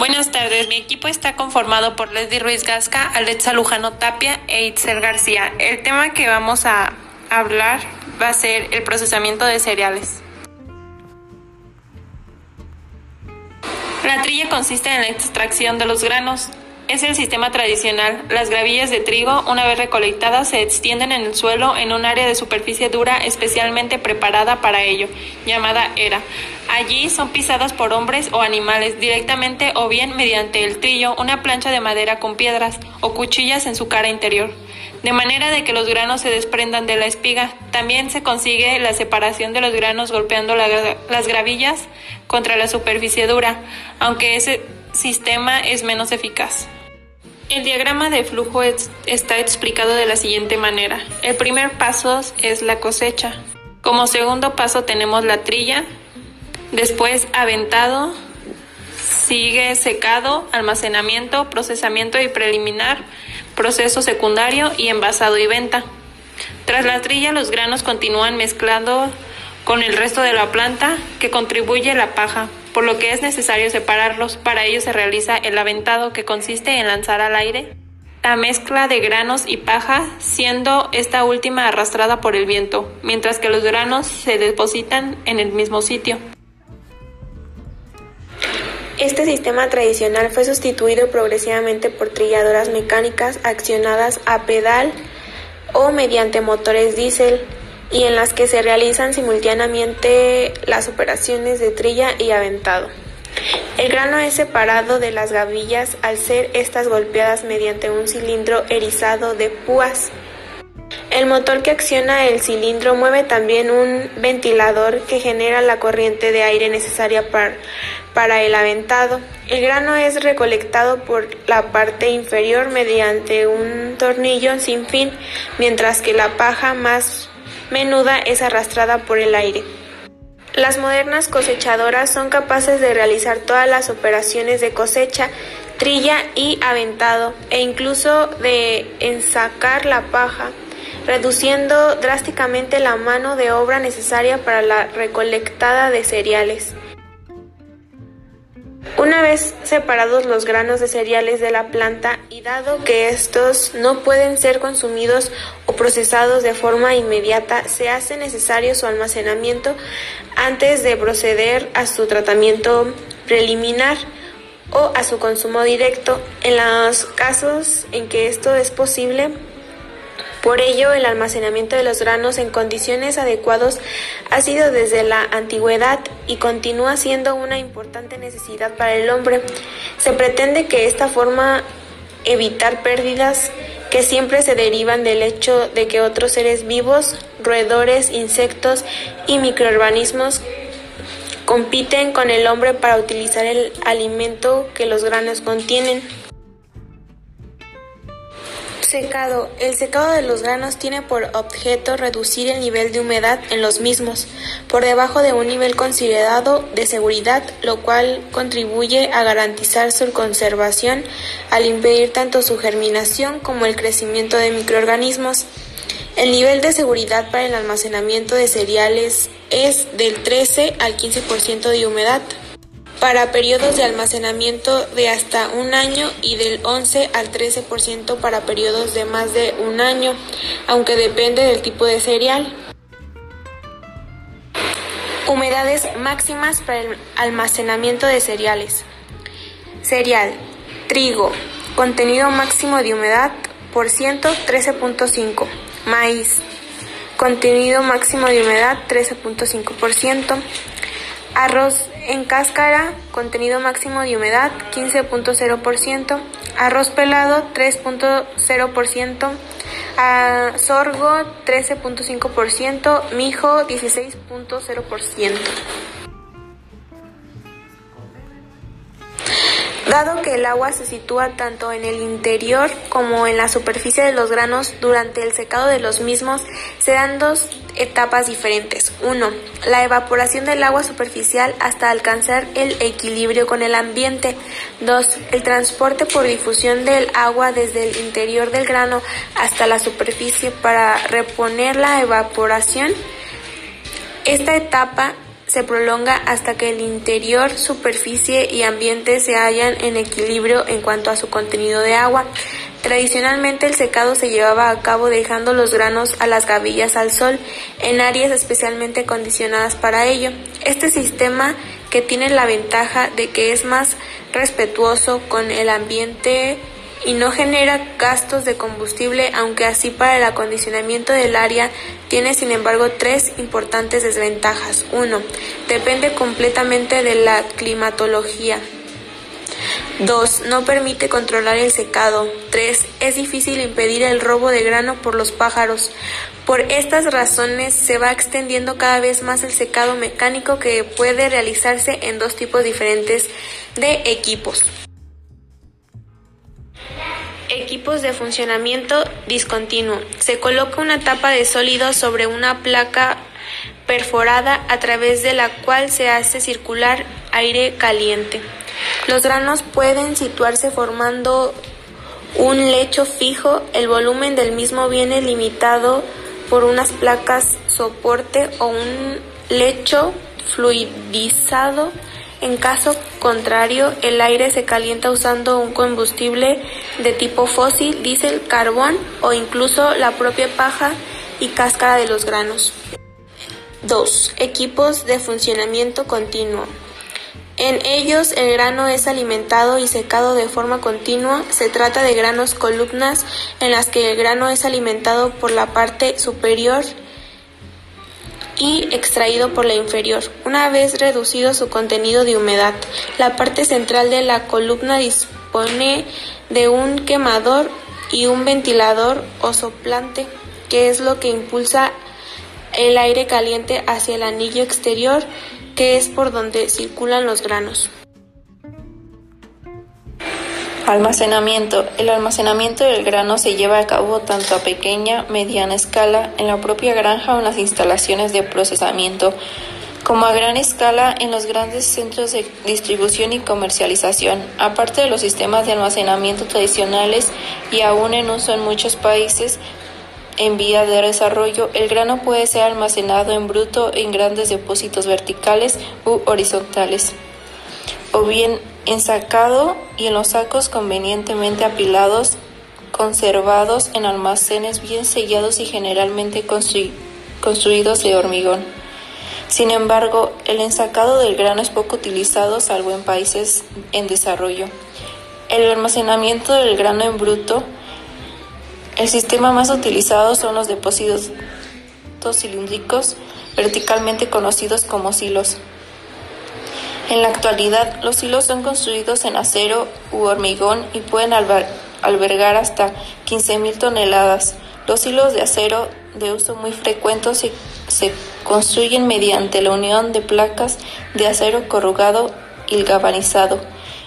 Buenas tardes, mi equipo está conformado por Leslie Ruiz Gasca, Alexa Lujano Tapia e Itzel García. El tema que vamos a hablar va a ser el procesamiento de cereales. La trilla consiste en la extracción de los granos. Es el sistema tradicional. Las gravillas de trigo, una vez recolectadas, se extienden en el suelo en un área de superficie dura especialmente preparada para ello, llamada era. Allí son pisadas por hombres o animales directamente o bien mediante el trillo, una plancha de madera con piedras o cuchillas en su cara interior de manera de que los granos se desprendan de la espiga. También se consigue la separación de los granos golpeando las gravillas contra la superficie dura, aunque ese sistema es menos eficaz. El diagrama de flujo está explicado de la siguiente manera. El primer paso es la cosecha. Como segundo paso tenemos la trilla, después aventado, sigue secado, almacenamiento, procesamiento y preliminar, proceso secundario y envasado y venta. Tras la trilla los granos continúan mezclando con el resto de la planta que contribuye la paja, por lo que es necesario separarlos. Para ello se realiza el aventado, que consiste en lanzar al aire la mezcla de granos y paja, siendo esta última arrastrada por el viento, mientras que los granos se depositan en el mismo sitio. Este sistema tradicional fue sustituido progresivamente por trilladoras mecánicas accionadas a pedal o mediante motores diésel y en las que se realizan simultáneamente las operaciones de trilla y aventado. El grano es separado de las gavillas al ser estas golpeadas mediante un cilindro erizado de púas. El motor que acciona el cilindro mueve también un ventilador que genera la corriente de aire necesaria para, para el aventado. El grano es recolectado por la parte inferior mediante un tornillo sin fin, mientras que la paja más menuda es arrastrada por el aire. Las modernas cosechadoras son capaces de realizar todas las operaciones de cosecha, trilla y aventado, e incluso de ensacar la paja, reduciendo drásticamente la mano de obra necesaria para la recolectada de cereales. Una vez separados los granos de cereales de la planta y dado que estos no pueden ser consumidos o procesados de forma inmediata, se hace necesario su almacenamiento antes de proceder a su tratamiento preliminar o a su consumo directo. En los casos en que esto es posible, por ello, el almacenamiento de los granos en condiciones adecuadas ha sido desde la antigüedad y continúa siendo una importante necesidad para el hombre. Se pretende que esta forma evitar pérdidas que siempre se derivan del hecho de que otros seres vivos, roedores, insectos y microorganismos compiten con el hombre para utilizar el alimento que los granos contienen. Secado. El secado de los granos tiene por objeto reducir el nivel de humedad en los mismos por debajo de un nivel considerado de seguridad, lo cual contribuye a garantizar su conservación al impedir tanto su germinación como el crecimiento de microorganismos. El nivel de seguridad para el almacenamiento de cereales es del 13 al 15% de humedad para periodos de almacenamiento de hasta un año y del 11 al 13% para periodos de más de un año, aunque depende del tipo de cereal. Humedades máximas para el almacenamiento de cereales. Cereal, trigo, contenido máximo de humedad por ciento 13.5. Maíz, contenido máximo de humedad 13.5%. Arroz en cáscara, contenido máximo de humedad 15.0%, arroz pelado 3.0%, sorgo 13.5%, mijo 16.0%. Dado que el agua se sitúa tanto en el interior como en la superficie de los granos durante el secado de los mismos, se dan dos etapas diferentes. 1. La evaporación del agua superficial hasta alcanzar el equilibrio con el ambiente. 2. El transporte por difusión del agua desde el interior del grano hasta la superficie para reponer la evaporación. Esta etapa se prolonga hasta que el interior, superficie y ambiente se hallan en equilibrio en cuanto a su contenido de agua. Tradicionalmente el secado se llevaba a cabo dejando los granos a las gavillas al sol en áreas especialmente condicionadas para ello. Este sistema que tiene la ventaja de que es más respetuoso con el ambiente y no genera gastos de combustible, aunque así para el acondicionamiento del área tiene sin embargo tres importantes desventajas. 1. Depende completamente de la climatología. 2. No permite controlar el secado. 3. Es difícil impedir el robo de grano por los pájaros. Por estas razones se va extendiendo cada vez más el secado mecánico que puede realizarse en dos tipos diferentes de equipos. Equipos de funcionamiento discontinuo. Se coloca una tapa de sólido sobre una placa perforada a través de la cual se hace circular aire caliente. Los granos pueden situarse formando un lecho fijo, el volumen del mismo viene limitado por unas placas soporte o un lecho fluidizado. En caso contrario, el aire se calienta usando un combustible de tipo fósil, diésel, carbón o incluso la propia paja y cáscara de los granos. 2. Equipos de funcionamiento continuo. En ellos el grano es alimentado y secado de forma continua. Se trata de granos columnas en las que el grano es alimentado por la parte superior y extraído por la inferior. Una vez reducido su contenido de humedad, la parte central de la columna dispone de un quemador y un ventilador o soplante, que es lo que impulsa el aire caliente hacia el anillo exterior que es por donde circulan los granos. Almacenamiento. El almacenamiento del grano se lleva a cabo tanto a pequeña, mediana escala en la propia granja o en las instalaciones de procesamiento, como a gran escala en los grandes centros de distribución y comercialización. Aparte de los sistemas de almacenamiento tradicionales y aún en uso en muchos países, en vía de desarrollo, el grano puede ser almacenado en bruto en grandes depósitos verticales u horizontales, o bien ensacado y en los sacos convenientemente apilados, conservados en almacenes bien sellados y generalmente construidos de hormigón. Sin embargo, el ensacado del grano es poco utilizado salvo en países en desarrollo. El almacenamiento del grano en bruto el sistema más utilizado son los depósitos cilíndricos verticalmente conocidos como silos. En la actualidad, los silos son construidos en acero u hormigón y pueden albergar hasta 15.000 toneladas. Los silos de acero de uso muy frecuente se, se, construyen mediante la unión de placas de acero corrugado y galvanizado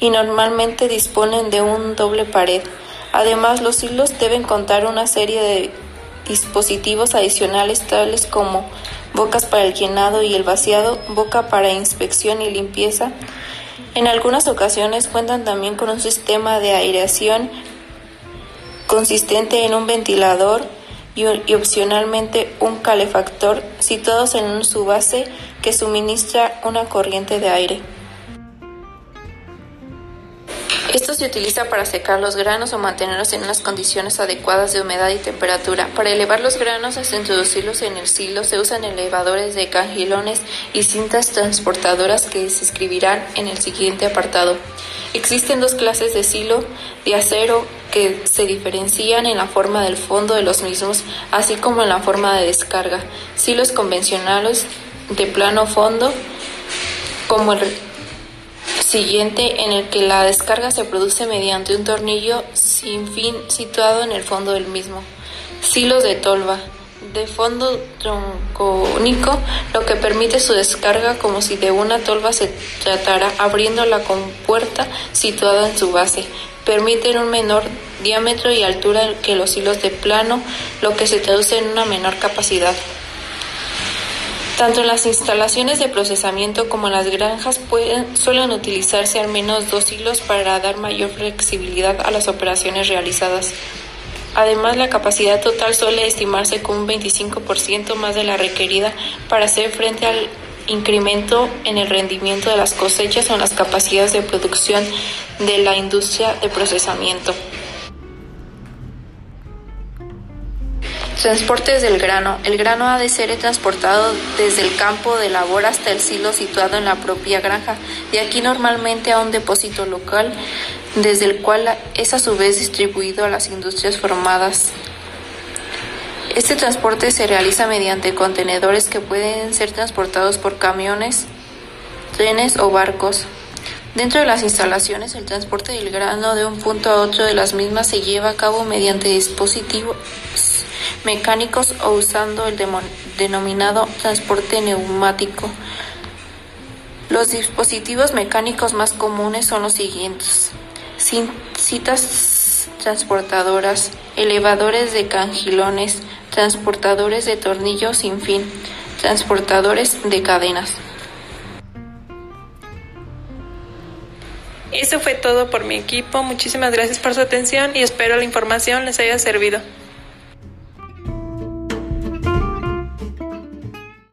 y normalmente disponen de un doble pared. Además, los hilos deben contar una serie de dispositivos adicionales tales como bocas para el llenado y el vaciado, boca para inspección y limpieza. En algunas ocasiones cuentan también con un sistema de aireación consistente en un ventilador y, opcionalmente un calefactor situados en su base que suministra una corriente de aire. Esto se utiliza para secar los granos o mantenerlos en unas condiciones adecuadas de humedad y temperatura. Para elevar los granos hasta introducirlos en el silo se usan elevadores de cangilones y cintas transportadoras que se escribirán en el siguiente apartado. Existen dos clases de silo de acero que se diferencian en la forma del fondo de los mismos, así como en la forma de descarga. Silos convencionales de plano fondo, como el siguiente en el que la descarga se produce mediante un tornillo sin fin situado en el fondo del mismo. Silos de tolva de fondo troncónico, lo que permite su descarga como si de una tolva se tratara, abriendo la compuerta situada en su base. Permiten un menor diámetro y altura que los hilos de plano, lo que se traduce en una menor capacidad. Tanto las instalaciones de procesamiento como las granjas pueden, suelen utilizarse al menos dos hilos para dar mayor flexibilidad a las operaciones realizadas. Además, la capacidad total suele estimarse con un 25% más de la requerida para hacer frente al incremento en el rendimiento de las cosechas o en las capacidades de producción de la industria de procesamiento. Transportes del grano. El grano ha de ser transportado desde el campo de labor hasta el silo situado en la propia granja, de aquí normalmente a un depósito local, desde el cual es a su vez distribuido a las industrias formadas. Este transporte se realiza mediante contenedores que pueden ser transportados por camiones, trenes o barcos. Dentro de las instalaciones, el transporte del grano de un punto a otro de las mismas se lleva a cabo mediante dispositivos mecánicos o usando el denominado transporte neumático. Los dispositivos mecánicos más comunes son los siguientes. Citas transportadoras, elevadores de cangilones, transportadores de tornillos sin fin, transportadores de cadenas. Eso fue todo por mi equipo. Muchísimas gracias por su atención y espero la información les haya servido.